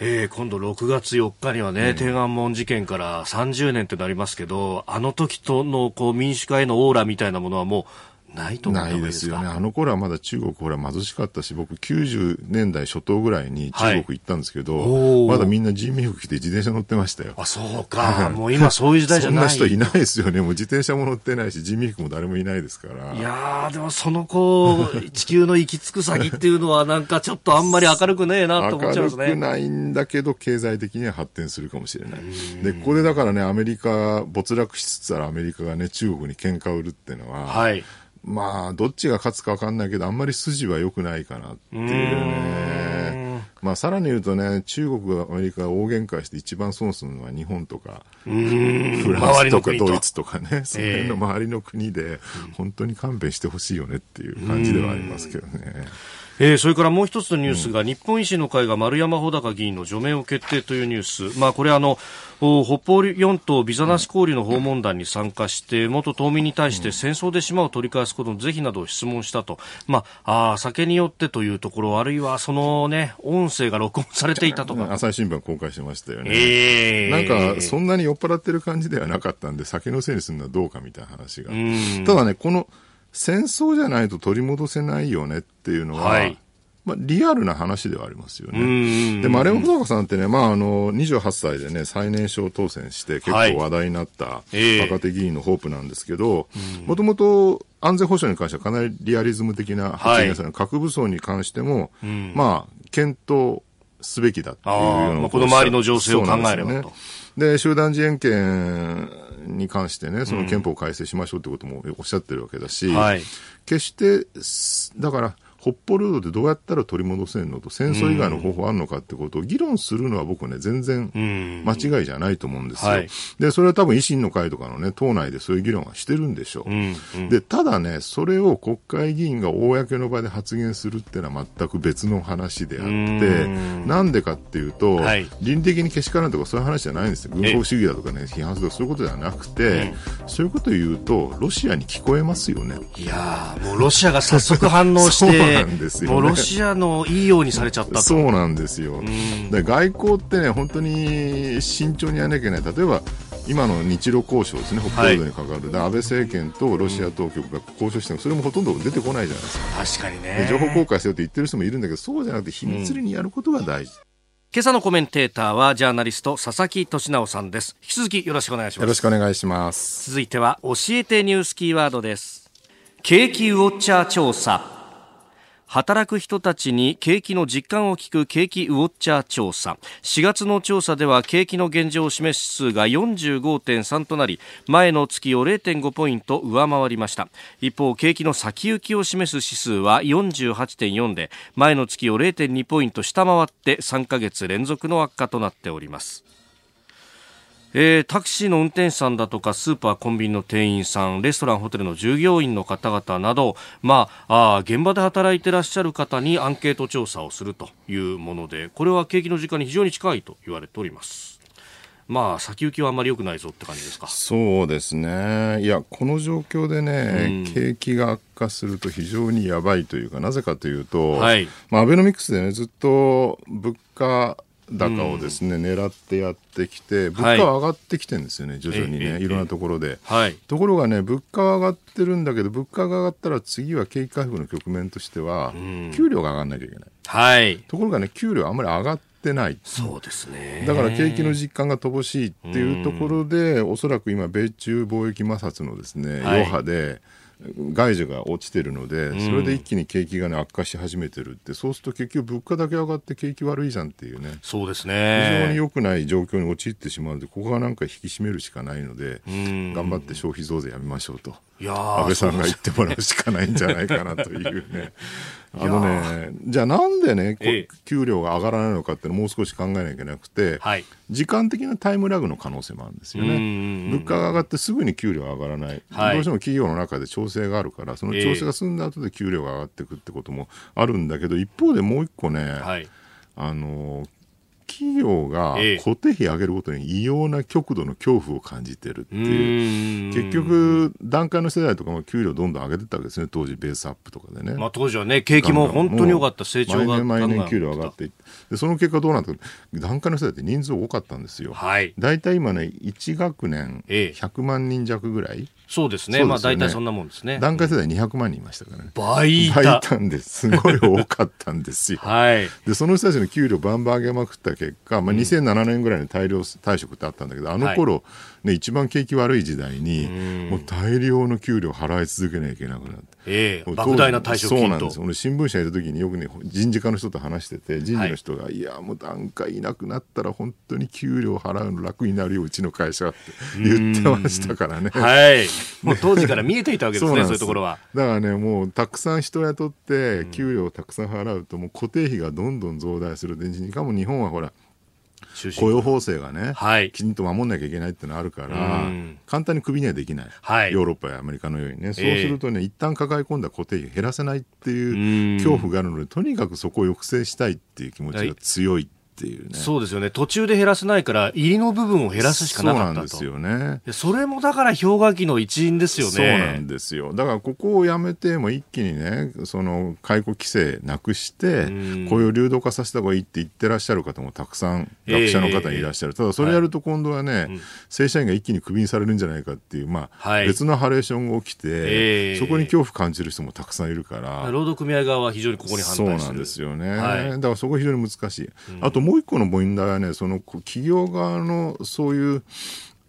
えー、今度6月4日にはね、うん、天安門事件から30年ってなりますけど、あの時とのこう民主化へのオーラみたいなものはもうないとないですよね。あの頃はまだ中国、ほら貧しかったし、僕90年代初頭ぐらいに中国行ったんですけど、はい、まだみんな人民服着て自転車乗ってましたよ。あ、そうか。もう今そういう時代じゃない。そんな人いないですよね。もう自転車も乗ってないし、人民服も誰もいないですから。いやでもそのこう、地球の行き着く先っていうのはなんかちょっとあんまり明るくねえなと思っちゃいますね。明るくないんだけど、経済的には発展するかもしれない。で、ここでだからね、アメリカ、没落しつつあるアメリカがね、中国に喧嘩を売るっていうのは、はい。まあ、どっちが勝つか分かんないけど、あんまり筋は良くないかなっていうね。まあ、さらに言うとね、中国、アメリカが大喧嘩して一番損するのは日本とか、フランスとかドイツとかね、その辺の周りの国で、本当に勘弁してほしいよねっていう感じではありますけどね。えー、それからもう一つのニュースが、うん、日本維新の会が丸山穂高議員の除名を決定というニュース。まあ、これあの、北方四島ビザなし交流の訪問団に参加して元島民に対して戦争で島を取り返すことの是非などを質問したと、まあ、あ酒によってというところあるいはその、ね、音声が録音されていたとか。朝日新聞公開してましたよね、えー、なんかそんなに酔っ払ってる感じではなかったんで酒のせいにするのはどうかみたいな話が。ただねこの戦争じゃないと取り戻せないよねっていうのは、はい。まあ、リアルな話ではありますよね。で、丸山穂坂さんってね、まあ、あの、28歳でね、最年少当選して結構話題になった若手議員のホープなんですけど、もともと安全保障に関してはかなりリアリズム的な発言ですね、はい、核武装に関しても、まあ、検討すべきだっていうようなまあ、この周りの情勢を考えればと。で、集団自衛権に関してね、その憲法改正しましょうってこともおっしゃってるわけだし、はい、決して、だから、北方領土でどうやったら取り戻せるのと、戦争以外の方法あるのかってことを議論するのは僕ね、全然間違いじゃないと思うんですよ。はい、で、それは多分維新の会とかのね、党内でそういう議論はしてるんでしょう。うんうん、で、ただね、それを国会議員が公の場で発言するっていうのは全く別の話であって、なんでかっていうと、はい、倫理的にけしからんとかそういう話じゃないんですよ。軍国主義だとかね、批判するとかそういうことではなくて、そういうことを言うと、ロシアに聞こえますよね。いやもうロシアが早速反応して、ね、もうロシアのいいようにされちゃったそうなんですよ。で外交ってね、本当に慎重にやらなきゃいけない。例えば今の日露交渉ですね、北方領土に関わる、はい、安倍政権とロシア当局が交渉しても、それもほとんど出てこないじゃないですか。確かにね。情報公開せよって言ってる人もいるんだけど、そうじゃなくて、秘密裏にやることが大事。うん今朝のコメンテーターはジャーナリスト佐々木俊直さんです引き続きよろしくお願いしますよろしくお願いします続いては教えてニュースキーワードです景気ウォッチャー調査働く人たちに景気の実感を聞く景気ウォッチャー調査。4月の調査では景気の現状を示す指数が45.3となり前の月を0.5ポイント上回りました。一方景気の先行きを示す指数は48.4で前の月を0.2ポイント下回って3ヶ月連続の悪化となっております。えー、タクシーの運転手さんだとかスーパー、コンビニの店員さんレストラン、ホテルの従業員の方々など、まあ、あ現場で働いてらっしゃる方にアンケート調査をするというものでこれは景気の時間に非常に近いと言われております。まあ、先行きはあんまり良くないぞって感じですか？そうですね、いや、この状況でね、うん、景気が悪化すると非常にやばいというか、なぜかというと、はい。まあ、アベノミクスでね、ずっと物価高をですね、うん、狙ってやってきて、物価は上がってきてるんですよね、はい、徐々にね、いろんなところで、はい。ところがね、物価は上がってるんだけど、物価が上がったら次は景気回復の局面としては、うん、給料が上がらなきゃいけない。はい。ところがね、給料あんまり上がってない。そうですね。だから景気の実感が乏しいっていうところで、うん、おそらく今、米中貿易摩擦のですね、余波で、外需が落ちてるので、それで一気に景気が、ね、悪化し始めてるって、そうすると結局、物価だけ上がって景気悪いじゃんっていうね、そうですね。非常に良くない状況に陥ってしまうので、ここがなんか引き締めるしかないので、頑張って消費増税やめましょうと。安倍さんが言ってもらうしかないんじゃないかなというね。あのね、じゃあなんでね、ええ、給料が上がらないのかっていうのをもう少し考えなきゃいけなくて、はい、時間的なタイムラグの可能性もあるんですよね。物価が上がってすぐに給料が上がらない、はい、どうしても企業の中で調整があるから、その調整が済んだ後で給料が上がっていくってこともあるんだけど、一方でもう一個ね、はい、あの企業が固定費上げることに異様な極度の恐怖を感じてるっていう、結局、段階の世代とかも給料どんどん上げてたわけですね、当時、ベースアップとかでね。まあ、当時はね、景気も本当に良かった、成長が毎年毎年給料上がっていって、でその結果どうなったか、段階の世代って人数多かったんですよ。はい、大体今ね、1学年100万人弱ぐらい。そうですね、すねまあ大体そんなもんですね。段階世代200万人いましたからね。倍いた。倍いたんです。すごい多かったんですよ。はい。で、その人たちの給料バンバン上げまくった結果、まあ、2007年ぐらいに大量退職ってあったんだけど、あの頃、はい、ね、一番景気悪い時代に、もう大量の給料払い続けなきゃいけなくなって。ええー、莫大な退職金そうなんです。俺新聞社にいた時によくね人事課の人と話してて人事の人が、はい、いやもう段階いなくなったら本当に給料払うの楽になるようちの会社って言ってましたからね。はい。もう当時から見えていたわけですねそういうところは。だからねもうたくさん人雇って給料をたくさん払うともう固定費がどんどん増大する。でしかも日本はほら雇用法制がね、はい、きちんと守んなきゃいけないってのあるから、簡単にクビにはできない、はい、ヨーロッパやアメリカのようにね、そうするとね、一旦抱え込んだ固定費減らせないっていう恐怖があるので、とにかくそこを抑制したいっていう気持ちが強い。っていうね。そうですよね。途中で減らせないから、入りの部分を減らすしかなかったと。そうなんですよね。それもだから氷河期の一因ですよね。そうなんですよ。だからここをやめて、も一気にね、その解雇規制なくして、雇用流動化させた方がいいって言ってらっしゃる方もたくさん学者の方にいらっしゃる。えー、ただそれやると今度はね、はい、正社員が一気にクビにされるんじゃないかっていう、まあ、はい、別のハレーションが起きて、えー、そこに恐怖感じる人もたくさんいるから。労働組合側は非常にここに反対そうなんですよね。はい、だからそこ非常に難しい。あともう一個の問題はね、その企業側のそういう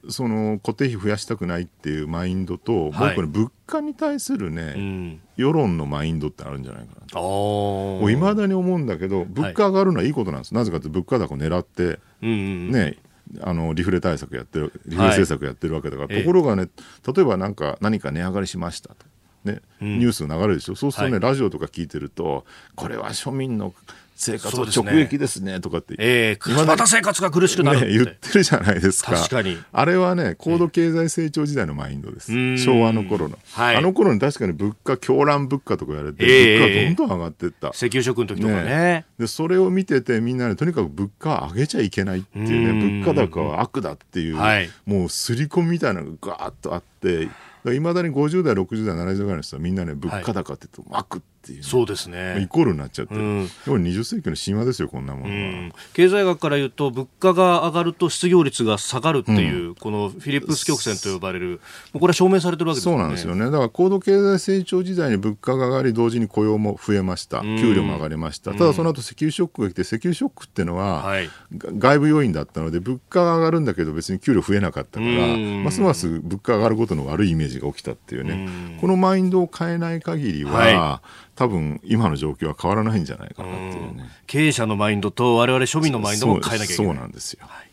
その固定費増やしたくないっていうマインドと、はい、もう一個ね物価に対するね、うん、世論のマインドってあるんじゃないかなと。いまだに思うんだけど物価上がるのはいいことなんです、はい、なぜかというと物価高を狙って、うんうん、ねあのリフレ対策やってるリフレ政策やってるわけだから、はい、ところがね例えばなんか何か値上がりしました。と。ね、ニュース流れるでしょ、そうするとね、ラジオとか聞いてると、これは庶民の生活直撃ですねとかって、えー、また生活が苦しくなるって、ね、言ってるじゃないですか。確かに。あれはね高度経済成長時代のマインドです、えー、昭和の頃の、はい、あの頃に確かに物価狂乱物価とか言われて、えー、物価どんどん上がっていった、石油食の時とかね、ね、でそれを見ててみんなねとにかく物価上げちゃいけないっていうね物価高は悪だっていう、はい、もう刷り込みみたいなのがガーッとあっていまだに50代60代70代の人はみんなね物価高って言うと悪ってっていう、ね、そうですね。イコールになっちゃってる、うん、でも20世紀の神話ですよこんなものは、うん、経済学から言うと物価が上がると失業率が下がるっていう、うん、このフィリップス曲線と呼ばれるこれは証明されてるわけですよね。そうなんですよね。だから高度経済成長時代に物価が上がり同時に雇用も増えました。給料も上がりました、ただその後石油ショックが来て石油ショックっていうのは、はい、外部要因だったので物価が上がるんだけど別に給料増えなかったからますます物価が上がることの悪いイメージが起きたっていうね。このマインドを変えない限りは、はい多分今の状況は変わらないんじゃないかなっていうね。経営者のマインドと我々庶民のマインドも変えなきゃいけない。そうなんですよ。はい、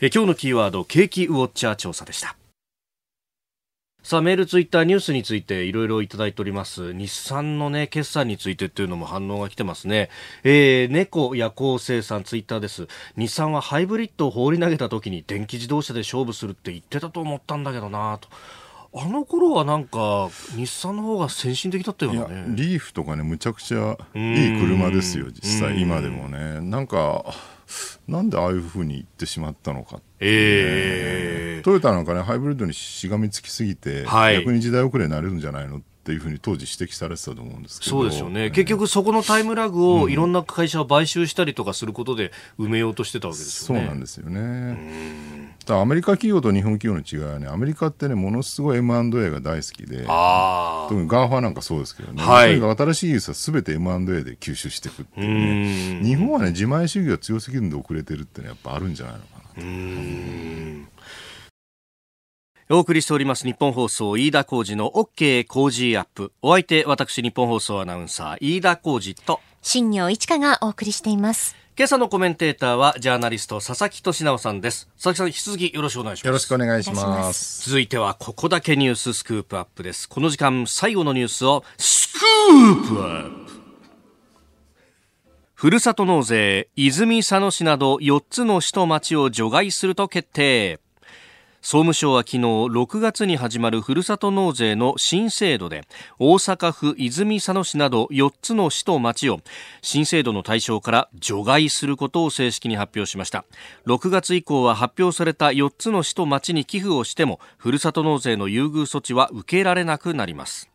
え今日のキーワード、景気ウォッチャー調査でした。さあ、メール、ツイッター、ニュースについていろいろいただいております。日産のね、決算についてっていうのも反応が来てますね。えー、猫夜行生産、ツイッターです。日産はハイブリッドを放り投げた時に電気自動車で勝負するって言ってたと思ったんだけどなと。あの頃はなんか日産の方が先進的だったよね。リーフとかねむちゃくちゃいい車ですよ実際今でもね。なんかなんでああいうふうに言ってしまったのか、ね、えー、トヨタなんかねハイブリッドにしがみつきすぎて、はい、逆に時代遅れになれるんじゃないのっていうふうに当時指摘されてたと思うんですけど。そうですよね、結局そこのタイムラグをいろんな会社を買収したりとかすることで埋めようとしてたわけですよね、そうなんですよね。アメリカ企業と日本企業の違いはねアメリカってねものすごい M&A が大好きで特に GAFA なんかそうですけどね、はい、新しい技術はすべて M&A で吸収していくっていうね。日本はね自前主義が強すぎるんで遅れてるってねやっぱあるんじゃないのかなと。お送りしております日本放送飯田浩二の OK 工事アップ。お相手、私日本放送アナウンサー飯田浩二と新業一華がお送りしています。今朝のコメンテーターはジャーナリスト佐々木俊直さんです。佐々木さん、引き続きよろしくお願いします。よろしくお願いします。続いてはここだけニューススクープアップです。この時間最後のニュースをスクープアップふるさと納税、泉佐野市など4つの市と町を除外すると決定。総務省は昨日6月に始まるふるさと納税の新制度で大阪府泉佐野市など4つの市と町を新制度の対象から除外することを正式に発表しました。6月以降は発表された4つの市と町に寄付をしてもふるさと納税の優遇措置は受けられなくなります。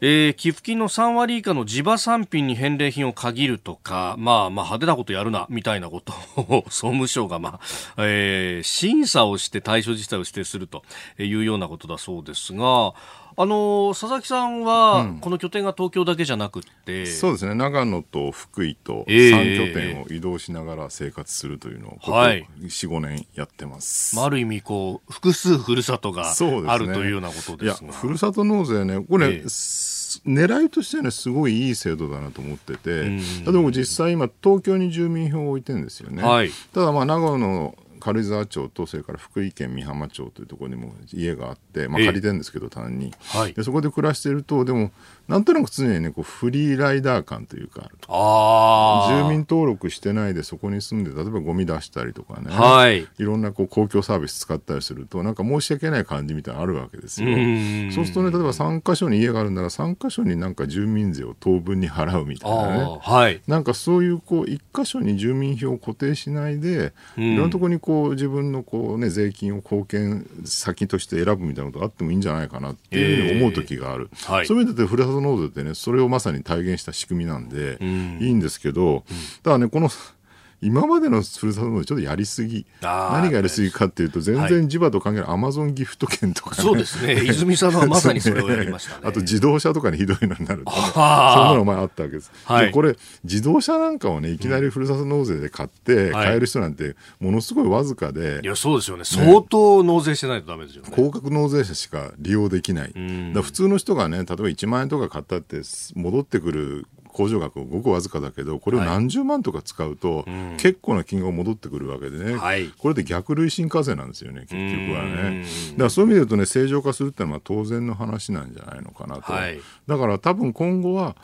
えー、寄付金の3割以下の地場産品に返礼品を限るとか、まあまあ派手なことやるな、みたいなことを 総務省がまあ、えー、審査をして対象自体を指定するというようなことだそうですが、あの佐々木さんは、この拠点が東京だけじゃなくて、そうですね。長野と福井と3拠点を移動しながら生活するというのを、ここ45年やってます、まあ、ある意味こう複数ふるさとがあるというようなことですが、ね、ふるさと納税ね。これ、狙いとしてはねすごいいい制度だなと思ってて、例えば実際今東京に住民票を置いてるんですよね、はい、ただまあ長野軽井沢町とそれから福井県美浜町というところにも家があって、まあ、借りてるんですけど単に、はい、でそこで暮らしてるとでもなんとなく常にねこうフリーライダー感というかあ住民登録してないでそこに住んで例えばゴミ出したりとかね、はい、いろんなこう公共サービス使ったりするとなんか申し訳ない感じみたいなのあるわけですよ。そうするとね例えば3か所に家があるなら3か所になんか住民税を当分に払うみたいなね、はい、なんかそういうこう1か所に住民票を固定しないでいろんなところにこう自分のこう、ね、税金を貢献先として選ぶみたいなことがあってもいいんじゃないかなっていうふうに思う時がある、えーはい、そういう意味でふるさと納税ってねそれをまさに体現した仕組みなんで、いいんですけど、ただねこの今までのふるさと納税ちょっとやりすぎ何がやりすぎかっていうと全然地場と関係ないアマゾンギフト券とか、ね、そうですね。泉さんはまさにそれをやりました、ね。あと自動車とかにひどいのになると、ね、そんなの前あったわけです、はい、でこれ自動車なんかをねいきなりふるさと納税で買って買える人なんてものすごいわずかで、いやそうですよね。相当納税してないとダメですよね。高額納税者しか利用できない。だ普通の人がね例えば1万円とか買ったって戻ってくる控除額ごくわずかだけどこれを何十万とか使うと、結構な金額が戻ってくるわけでね、はい、これで逆累進課税なんですよね結局はね。だからそういう意味で言うとね正常化するってのは当然の話なんじゃないのかなと、はい、だから多分今後は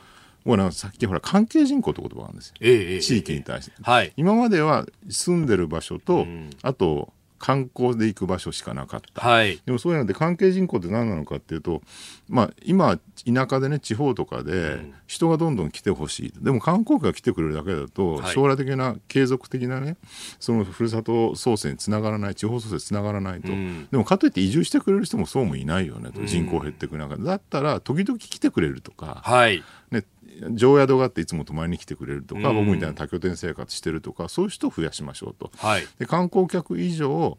ほらさっきほら関係人口って言葉があるんですよ、ええ、地域に対して、えはい、今までは住んでる場所と、あと観光で行く場所しかなかった、はい、でもそういうので関係人口って何なのかっていうと、まあ、今田舎でね地方とかで人がどんどん来てほしい。でも観光客が来てくれるだけだと、はい、将来的な継続的なねそのふるさと創生につながらない地方創生につながらないと、うん、でもかといって移住してくれる人もそうもいないよねと。人口減っていく中で、だったら時々来てくれるとか、はい、ね、常宿があっていつも泊まりに来てくれるとか、うん、僕みたいな多拠点生活してるとかそういう人を増やしましょうと、はい、で観光客以上、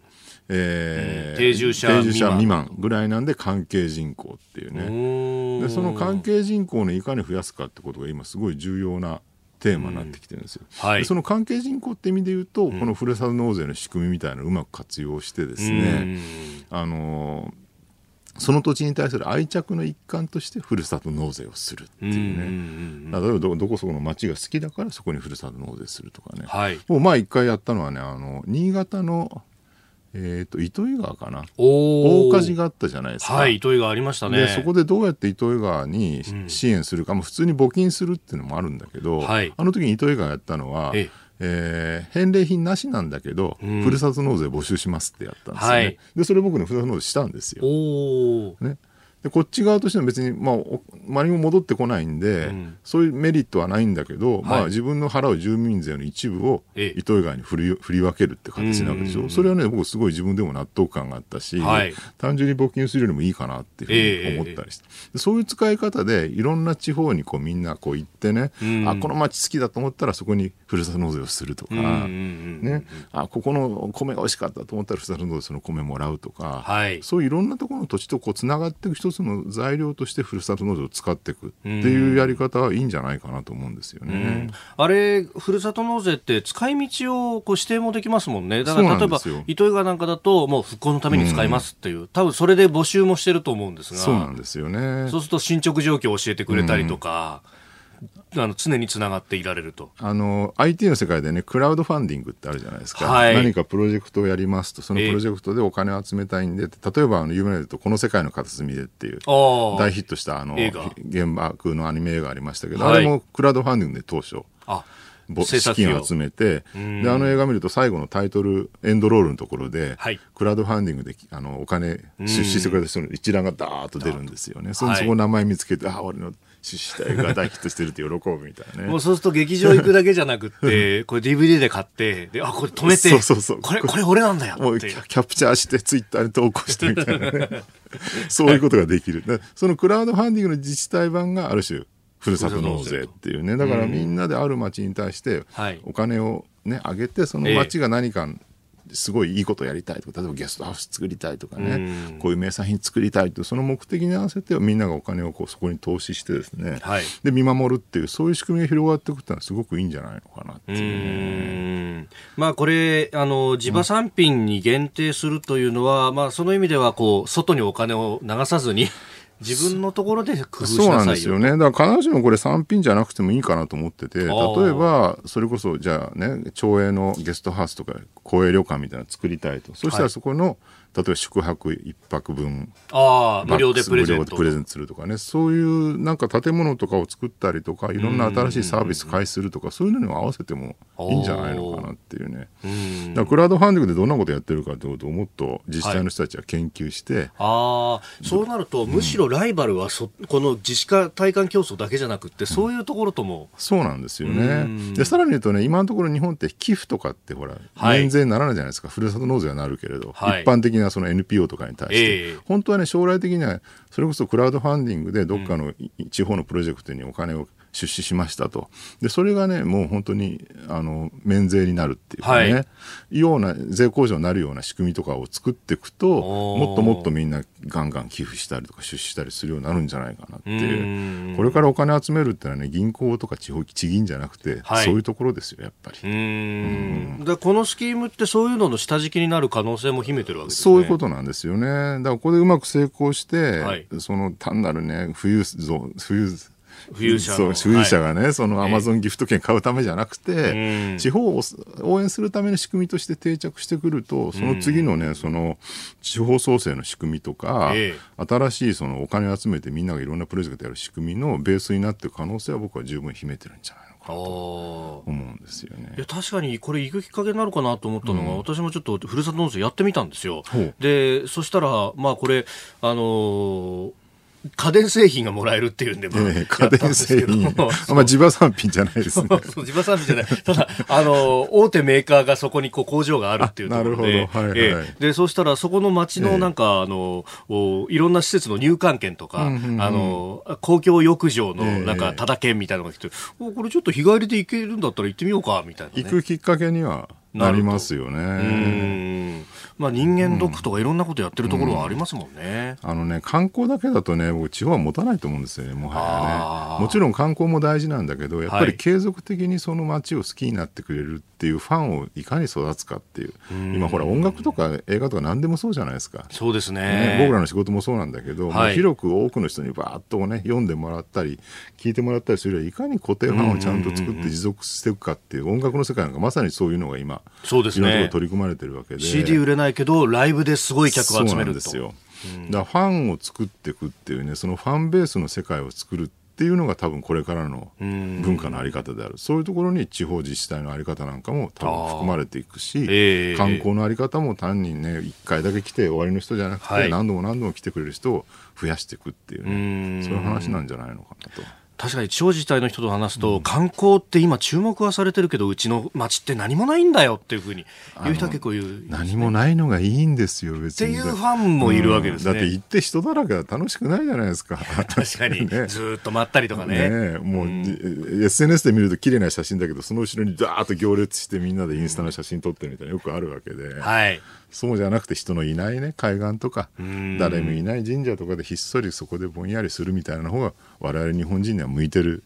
えー、定住者未満。ぐらいなんで関係人口っていうね。でその関係人口をいかに増やすかってことが今すごい重要なテーマになってきてるんですよ、うん。はい、その関係人口って意味で言うと、うん、このふるさと納税の仕組みみたいなのをうまく活用してですね、あのその土地に対する愛着の一環としてふるさと納税をするっていうね、例えばどこそこの町が好きだからそこにふるさと納税するとかね、はい、もう前一回やったのはねあの新潟のえーと、糸魚川かな。大火事があったじゃないですか、はい、糸魚川ありましたね。でそこでどうやって糸魚川に支援するか、うん、普通に募金するっていうのもあるんだけど、はい、あの時に糸魚川やったのは、ええー、返礼品なしなんだけど、うん、ふるさと納税募集しますってやったんですよね、はい、でそれ僕ねふるさと納税したんですよ。ね、でこっち側としては別に、まあ、何も戻ってこないんで、うん、そういうメリットはないんだけど、はい、まあ、自分の払う住民税の一部を糸魚川に振り振り分けるって形なわけでしょ、それはね僕すごい自分でも納得感があったし、はい、単純に募金するよりもいいかなっていうふうに思ったりして、えー、そういう使い方でいろんな地方にこうみんなこう行ってね、うん、あこの町好きだと思ったらそこにふるさと納税をするとか、ね、あここの米が美味しかったと思ったらふるさと納税その米もらうとか、はい、そういういろんなところの土地とこうつながっていく一つの材料としてふるさと納税を使っていくっていうやり方はいいんじゃないかなと思うんですよね。あれ、ふるさと納税って使い道をこう指定もできますもんね。だから例えば、糸魚川なんかだと、もう復興のために使いますっていう、多分それで募集もしてると思うんですが。そうなんですよね。そうすると進捗状況を教えてくれたりとか、あの常につながっていられると。あの IT の世界でねクラウドファンディングってあるじゃないですか、はい、何かプロジェクトをやりますとそのプロジェクトでお金を集めたいんで、えー、例えばあの有名なと「この世界の片隅で」っていう大ヒットしたあの原爆のアニメ映画ありましたけど、はい、あれもクラウドファンディングで当初。あ資金を集めてであの映画見ると最後のタイトルエンドロールのところで、はい、クラウドファンディングであのお金出資してくれた人の一覧がダーッと出るんですよね。そそこ名前見つけてあ俺の出資体が大ヒットしてるって喜ぶみたいなね。もうそうすると劇場行くだけじゃなくて、これ DVD で買って、で、あ、これ止めて、そうそうそう。これ、これ俺なんだよもうキャプチャーしてツイッターに投稿してみたいなね。そういうことができる。そのクラウドファンディングの自治体版がある種、ふるさと納税っていうね。だからみんなである町に対して、お金をね、あげて、その町が何か、すごいいいことやりたいとか例えばゲストハウス作りたいとかね、こういう名産品作りたいとその目的に合わせてみんながお金をこうそこに投資してですね、はい、で見守るっていうそういう仕組みが広がっていくっていうのはすごくいいんじゃないのかなっていう、ね、まあこれあの地場産品に限定するというのは、うん、まあその意味ではこう外にお金を流さずに自分のところで工夫しなさいそうなんですよね。だから必ずしもこれ3品じゃなくてもいいかなと思ってて、例えば、それこそ、じゃあね、町営のゲストハウスとか、公営旅館みたいなの作りたいと。そしたらそこの、はい例えば宿泊一泊分あ無料でプレゼント。プレゼントするとかねそういうなんか建物とかを作ったりとかいろんな新しいサービス開始するとかそういうのにも合わせてもいいんじゃないのかなっていうね。だクラウドファンディングでどんなことやってるかってことをもっと自治体の人たちは研究して、はい、あそうなると、むしろライバルはそこの自治化体感競争だけじゃなくてそういうところとも、そうなんですよね。でさらに言うとね今のところ日本って寄付とかってほら、はい、免税にならないじゃないですか。ふるさと納税はなるけれど、はい、一般的なその NPO とかに対して、えー、本当はね将来的にはそれこそクラウドファンディングでどっかの地方のプロジェクトにお金を出資しましたと。で、それがね、もう本当に、あの、免税になるっていうかね、はい、ような、税控除になるような仕組みとかを作っていくと、もっともっとみんなガンガン寄付したりとか出資したりするようになるんじゃないかなっていう。これからお金集めるってのはね、銀行とか地方地銀じゃなくて、はい、そういうところですよ、やっぱり。でこのスキームってそういうのの下敷きになる可能性も秘めてるわけですね。そういうことなんですよね。だからここでうまく成功して、はい、その単なるね、富裕増、富裕富裕者そう富裕者がね、はい、そのアマゾンギフト券買うためじゃなくて、えー、地方を応援するための仕組みとして定着してくるとその次のねその地方創生の仕組みとか、えー、新しいそのお金を集めてみんながいろんなプロジェクトやる仕組みのベースになっていく可能性は僕は十分秘めてるんじゃないかなと思うんですよね。いや確かにこれ行くきっかけになるかなと思ったのが、うん、私もちょっとふるさと納税やってみたんですよ。でそしたらまあこれあのー家電製品がもらえるっていうんで、まあ、え家電製品。まあ、地場産品じゃないですね。そう地場産品じゃない。ただ、あの、大手メーカーがそこにこう工場があるっていうところで。なるほど。はいはい、えー、で、そうしたら、そこの町のなんか、えー、あの、おいろんな施設の入館券とか、うんうんうん、あの、公共浴場のなんか、ただ券みたいなのが来て、えー、これちょっと日帰りで行けるんだったら行ってみようか、みたいな、ね、行くきっかけにはなりますよね。まあ、人間ドックとかいろんなことやってるところはありますもんね、うん、あのね観光だけだとね僕地方は持たないと思うんですよねもはやね。もちろん観光も大事なんだけどやっぱり継続的にその街を好きになってくれるっていうファンをいかに育つかっていう、今ほら音楽とか映画とか何でもそうじゃないですか。そうですね、ね、僕らの仕事もそうなんだけど、はい、広く多くの人にバーッとね読んでもらったり聞いてもらったりするよりいかに固定ファンをちゃんと作って持続していくかっていう音楽の世界なんかまさにそういうのが今そうですね。取り組まれてるわけで。CD 売れないけどライブですごい客を集めるですよ、だファンを作っていくっていうねそのファンベースの世界を作るっていうのが多分これからの文化のあり方である。そういうところに地方自治体のあり方なんかも多分含まれていくし、えー、観光のあり方も単にね1回だけ来て終わりの人じゃなくて、はい、何度も何度も来てくれる人を増やしていくっていうね。そういう話なんじゃないのかなと。確かに地方自治体の人と話すと、うん、観光って今注目はされてるけどうちの町って何もないんだよっていうふうに言う人は結構言う、ね、何もないのがいいんですよ別に。っていうファンもいるわけですね、うん、だって行って人だらけは楽しくないじゃないですか。確かに、ね、ずっと待ったりとかね。ねもう、うん、SNS で見ると綺麗な写真だけどその後ろにダーッと行列してみんなでインスタの写真撮ってるみたいなよくあるわけで、はいそうじゃなくて人のいないね海岸とか誰もいない神社とかでひっそりそこでぼんやりするみたいな方が我々日本人には向いてる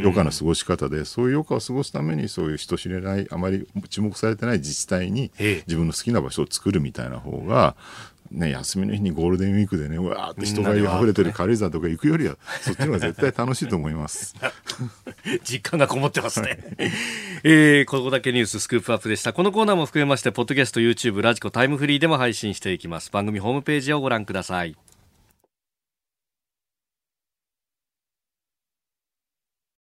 余暇の過ごし方でそういう余暇を過ごすためにそういう人知れないあまり注目されてない自治体に自分の好きな場所を作るみたいな方がね、休みの日にゴールデンウィークでね、うわーって人が溢れてる軽井沢とか行くよりは、そっちの方が絶対楽しいと思います。実感がこもってますね。えー、ここだけニューススクープアップでした。このコーナーも含めまして、ポッドキャスト、YouTube、ラジコ、タイムフリーでも配信していきます。番組ホームページをご覧ください。